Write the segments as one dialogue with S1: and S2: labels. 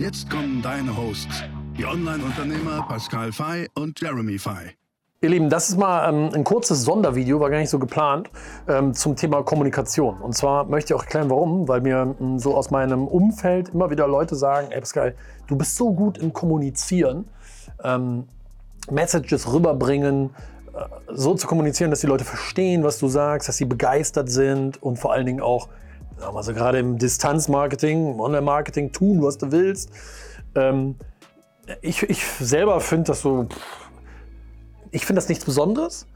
S1: Jetzt kommen deine Hosts, die Online-Unternehmer Pascal Fay und Jeremy Fay.
S2: Ihr Lieben, das ist mal ähm, ein kurzes Sondervideo, war gar nicht so geplant, ähm, zum Thema Kommunikation. Und zwar möchte ich auch erklären, warum, weil mir ähm, so aus meinem Umfeld immer wieder Leute sagen, ey Pascal, du bist so gut im Kommunizieren, ähm, Messages rüberbringen, äh, so zu kommunizieren, dass die Leute verstehen, was du sagst, dass sie begeistert sind und vor allen Dingen auch also gerade im Distanzmarketing, Online-Marketing tun, was du willst. Ähm, ich, ich selber finde das so, ich finde das nichts Besonderes,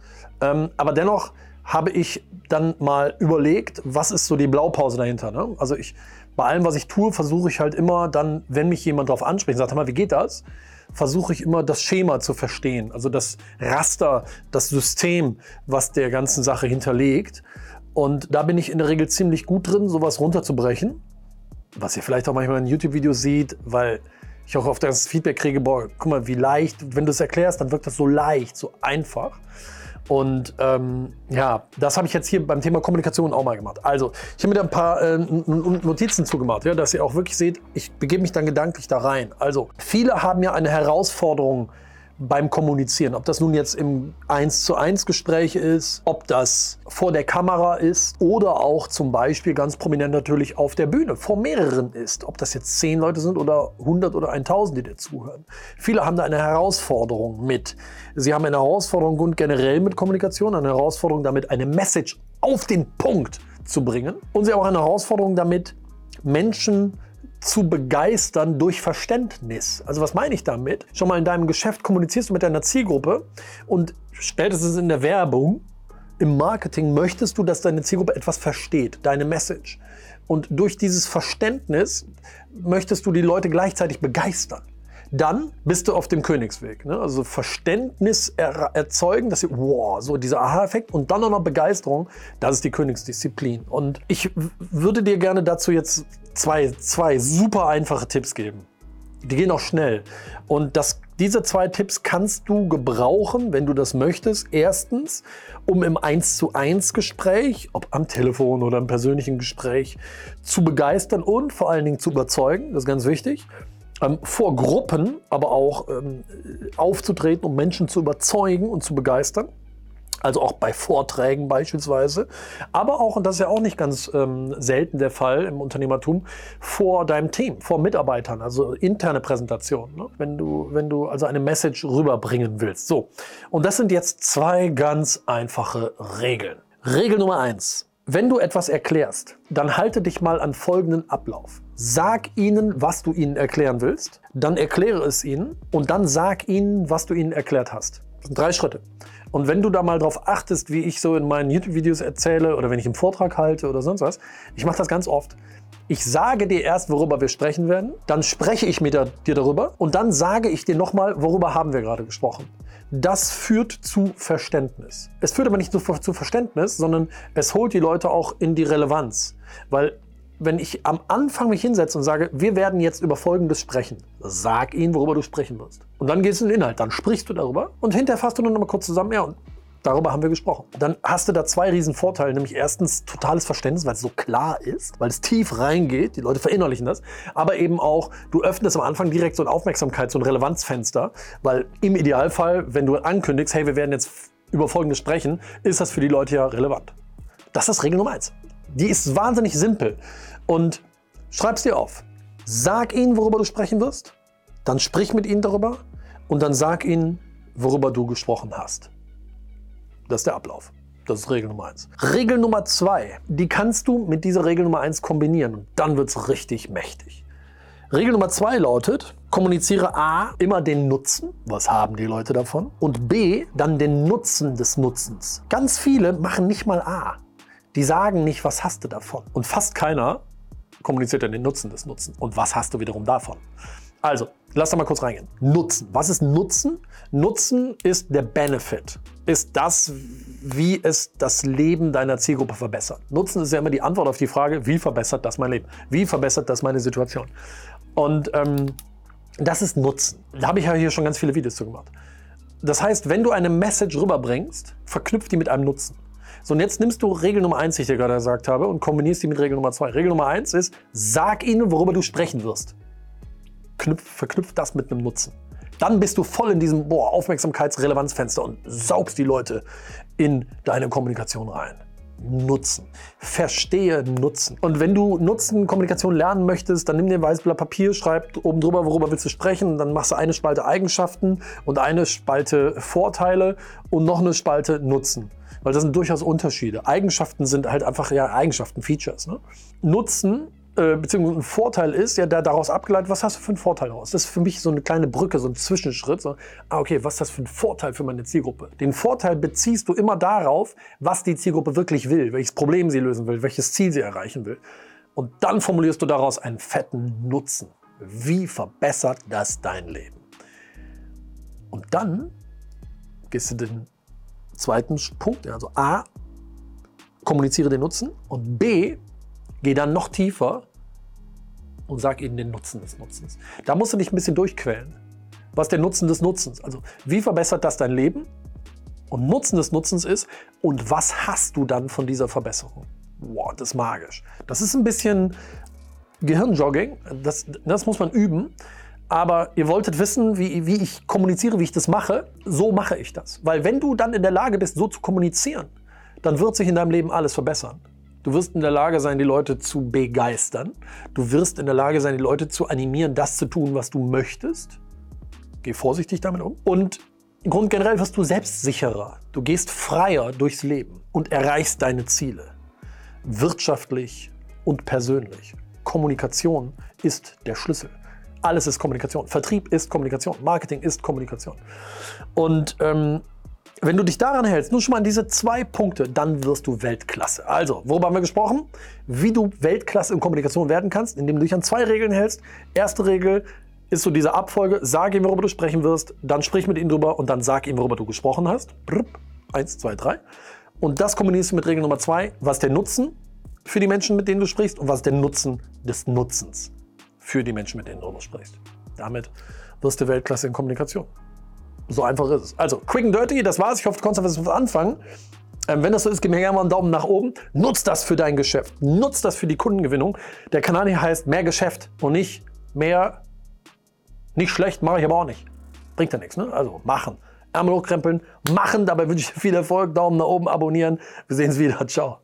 S2: ähm, aber dennoch habe ich dann mal überlegt, was ist so die Blaupause dahinter. Ne? Also ich, bei allem, was ich tue, versuche ich halt immer dann, wenn mich jemand darauf anspricht, sagt mal, wie geht das? Versuche ich immer das Schema zu verstehen, also das Raster, das System, was der ganzen Sache hinterlegt. Und da bin ich in der Regel ziemlich gut drin, sowas runterzubrechen. Was ihr vielleicht auch manchmal in YouTube-Videos seht, weil ich auch oft das Feedback kriege, boah, guck mal, wie leicht, wenn du es erklärst, dann wirkt das so leicht, so einfach. Und ähm, ja, das habe ich jetzt hier beim Thema Kommunikation auch mal gemacht. Also, ich habe mir da ein paar äh, Notizen zugemacht, ja, dass ihr auch wirklich seht, ich begebe mich dann gedanklich da rein. Also, viele haben ja eine Herausforderung beim Kommunizieren. Ob das nun jetzt im 1 zu 1 Gespräch ist, ob das vor der Kamera ist oder auch zum Beispiel ganz prominent natürlich auf der Bühne vor mehreren ist. Ob das jetzt 10 Leute sind oder 100 oder 1000, die dir zuhören. Viele haben da eine Herausforderung mit. Sie haben eine Herausforderung und generell mit Kommunikation, eine Herausforderung damit, eine Message auf den Punkt zu bringen. Und sie haben auch eine Herausforderung damit, Menschen zu begeistern durch Verständnis. Also was meine ich damit? Schon mal in deinem Geschäft kommunizierst du mit deiner Zielgruppe und spätestens in der Werbung, im Marketing möchtest du, dass deine Zielgruppe etwas versteht, deine Message. Und durch dieses Verständnis möchtest du die Leute gleichzeitig begeistern dann bist du auf dem Königsweg. Ne? Also Verständnis er erzeugen, dass sie, wow, so dieser Aha-Effekt und dann auch noch Begeisterung, das ist die Königsdisziplin. Und ich würde dir gerne dazu jetzt zwei, zwei super einfache Tipps geben. Die gehen auch schnell. Und das, diese zwei Tipps kannst du gebrauchen, wenn du das möchtest. Erstens, um im 1 zu 1 Gespräch, ob am Telefon oder im persönlichen Gespräch, zu begeistern und vor allen Dingen zu überzeugen. Das ist ganz wichtig ähm, vor Gruppen aber auch ähm, aufzutreten, um Menschen zu überzeugen und zu begeistern. Also auch bei Vorträgen beispielsweise. Aber auch, und das ist ja auch nicht ganz ähm, selten der Fall im Unternehmertum, vor deinem Team, vor Mitarbeitern, also interne Präsentation, ne? wenn, du, wenn du also eine Message rüberbringen willst. So, und das sind jetzt zwei ganz einfache Regeln. Regel Nummer eins. Wenn du etwas erklärst, dann halte dich mal an folgenden Ablauf. Sag ihnen, was du ihnen erklären willst, dann erkläre es ihnen und dann sag ihnen, was du ihnen erklärt hast. Das sind drei Schritte. Und wenn du da mal drauf achtest, wie ich so in meinen YouTube-Videos erzähle oder wenn ich einen Vortrag halte oder sonst was, ich mache das ganz oft. Ich sage dir erst, worüber wir sprechen werden, dann spreche ich mit dir darüber und dann sage ich dir nochmal, worüber haben wir gerade gesprochen. Das führt zu Verständnis. Es führt aber nicht nur zu Verständnis, sondern es holt die Leute auch in die Relevanz. Weil wenn ich am Anfang mich hinsetze und sage, wir werden jetzt über Folgendes sprechen, sag ihnen, worüber du sprechen wirst. Und dann gehst du in den Inhalt, dann sprichst du darüber und hinterher fasst du nur noch mal kurz zusammen, ja, und Darüber haben wir gesprochen. Dann hast du da zwei riesen Vorteile, nämlich erstens totales Verständnis, weil es so klar ist, weil es tief reingeht, die Leute verinnerlichen das, aber eben auch, du öffnest am Anfang direkt so ein Aufmerksamkeits- so ein Relevanzfenster, weil im Idealfall, wenn du ankündigst, hey, wir werden jetzt über Folgendes sprechen, ist das für die Leute ja relevant. Das ist Regel Nummer eins. Die ist wahnsinnig simpel und schreib's dir auf. Sag ihnen, worüber du sprechen wirst, dann sprich mit ihnen darüber und dann sag ihnen, worüber du gesprochen hast. Das ist der Ablauf. Das ist Regel Nummer eins. Regel Nummer zwei, die kannst du mit dieser Regel Nummer eins kombinieren und dann wird es richtig mächtig. Regel Nummer zwei lautet, kommuniziere A immer den Nutzen, was haben die Leute davon, und B dann den Nutzen des Nutzens. Ganz viele machen nicht mal A. Die sagen nicht, was hast du davon. Und fast keiner kommuniziert dann den Nutzen des Nutzens. Und was hast du wiederum davon? Also, lass da mal kurz reingehen. Nutzen. Was ist Nutzen? Nutzen ist der Benefit. Ist das, wie es das Leben deiner Zielgruppe verbessert. Nutzen ist ja immer die Antwort auf die Frage, wie verbessert das mein Leben? Wie verbessert das meine Situation? Und ähm, das ist Nutzen. Da habe ich ja hier schon ganz viele Videos zu gemacht. Das heißt, wenn du eine Message rüberbringst, verknüpft die mit einem Nutzen. So, und jetzt nimmst du Regel Nummer eins, die ich dir gerade gesagt habe, und kombinierst die mit Regel Nummer zwei. Regel Nummer eins ist, sag ihnen, worüber du sprechen wirst. Knüpf, verknüpf das mit einem Nutzen. Dann bist du voll in diesem boah, Aufmerksamkeitsrelevanzfenster und saugst die Leute in deine Kommunikation rein. Nutzen. Verstehe Nutzen. Und wenn du Nutzen, Kommunikation lernen möchtest, dann nimm dir ein weißes Blatt Papier, schreib oben drüber, worüber willst du sprechen. Dann machst du eine Spalte Eigenschaften und eine Spalte Vorteile und noch eine Spalte Nutzen. Weil das sind durchaus Unterschiede. Eigenschaften sind halt einfach ja Eigenschaften, Features. Ne? Nutzen äh, beziehungsweise ein Vorteil ist, ja, da daraus abgeleitet, was hast du für einen Vorteil daraus? Das ist für mich so eine kleine Brücke, so ein Zwischenschritt. So, ah, okay, was ist das für ein Vorteil für meine Zielgruppe? Den Vorteil beziehst du immer darauf, was die Zielgruppe wirklich will, welches Problem sie lösen will, welches Ziel sie erreichen will. Und dann formulierst du daraus einen fetten Nutzen. Wie verbessert das dein Leben? Und dann gehst du den zweiten Punkt, also A, kommuniziere den Nutzen und B, Geh dann noch tiefer und sag ihnen den Nutzen des Nutzens. Da musst du dich ein bisschen durchquellen. Was der Nutzen des Nutzens? Also, wie verbessert das dein Leben? Und Nutzen des Nutzens ist, und was hast du dann von dieser Verbesserung? Wow, das ist magisch. Das ist ein bisschen Gehirnjogging. Das, das muss man üben. Aber ihr wolltet wissen, wie, wie ich kommuniziere, wie ich das mache. So mache ich das. Weil wenn du dann in der Lage bist, so zu kommunizieren, dann wird sich in deinem Leben alles verbessern. Du wirst in der Lage sein, die Leute zu begeistern. Du wirst in der Lage sein, die Leute zu animieren, das zu tun, was du möchtest. Geh vorsichtig damit um. Und grundgenerell wirst du selbstsicherer. Du gehst freier durchs Leben und erreichst deine Ziele. Wirtschaftlich und persönlich. Kommunikation ist der Schlüssel. Alles ist Kommunikation. Vertrieb ist Kommunikation. Marketing ist Kommunikation. Und ähm, wenn du dich daran hältst, nur schon mal an diese zwei Punkte, dann wirst du Weltklasse. Also, worüber haben wir gesprochen? Wie du Weltklasse in Kommunikation werden kannst, indem du dich an zwei Regeln hältst. Erste Regel ist so diese Abfolge, sag ihm, worüber du sprechen wirst, dann sprich mit ihm drüber und dann sag ihm, worüber du gesprochen hast. Eins, zwei, drei. Und das kombinierst du mit Regel Nummer zwei, was der Nutzen für die Menschen, mit denen du sprichst und was der Nutzen des Nutzens für die Menschen, mit denen du sprichst. Damit wirst du Weltklasse in Kommunikation. So einfach ist es. Also, quick and dirty, das war's. Ich hoffe, du konntest was anfangen. Ähm, wenn das so ist, gib mir gerne mal einen Daumen nach oben. Nutz das für dein Geschäft. Nutz das für die Kundengewinnung. Der Kanal hier heißt mehr Geschäft und nicht mehr, nicht schlecht, mache ich aber auch nicht. Bringt ja nichts, ne? Also machen. Ärmel hochkrempeln, machen. Dabei wünsche ich dir viel Erfolg. Daumen nach oben, abonnieren. Wir sehen uns wieder. Ciao.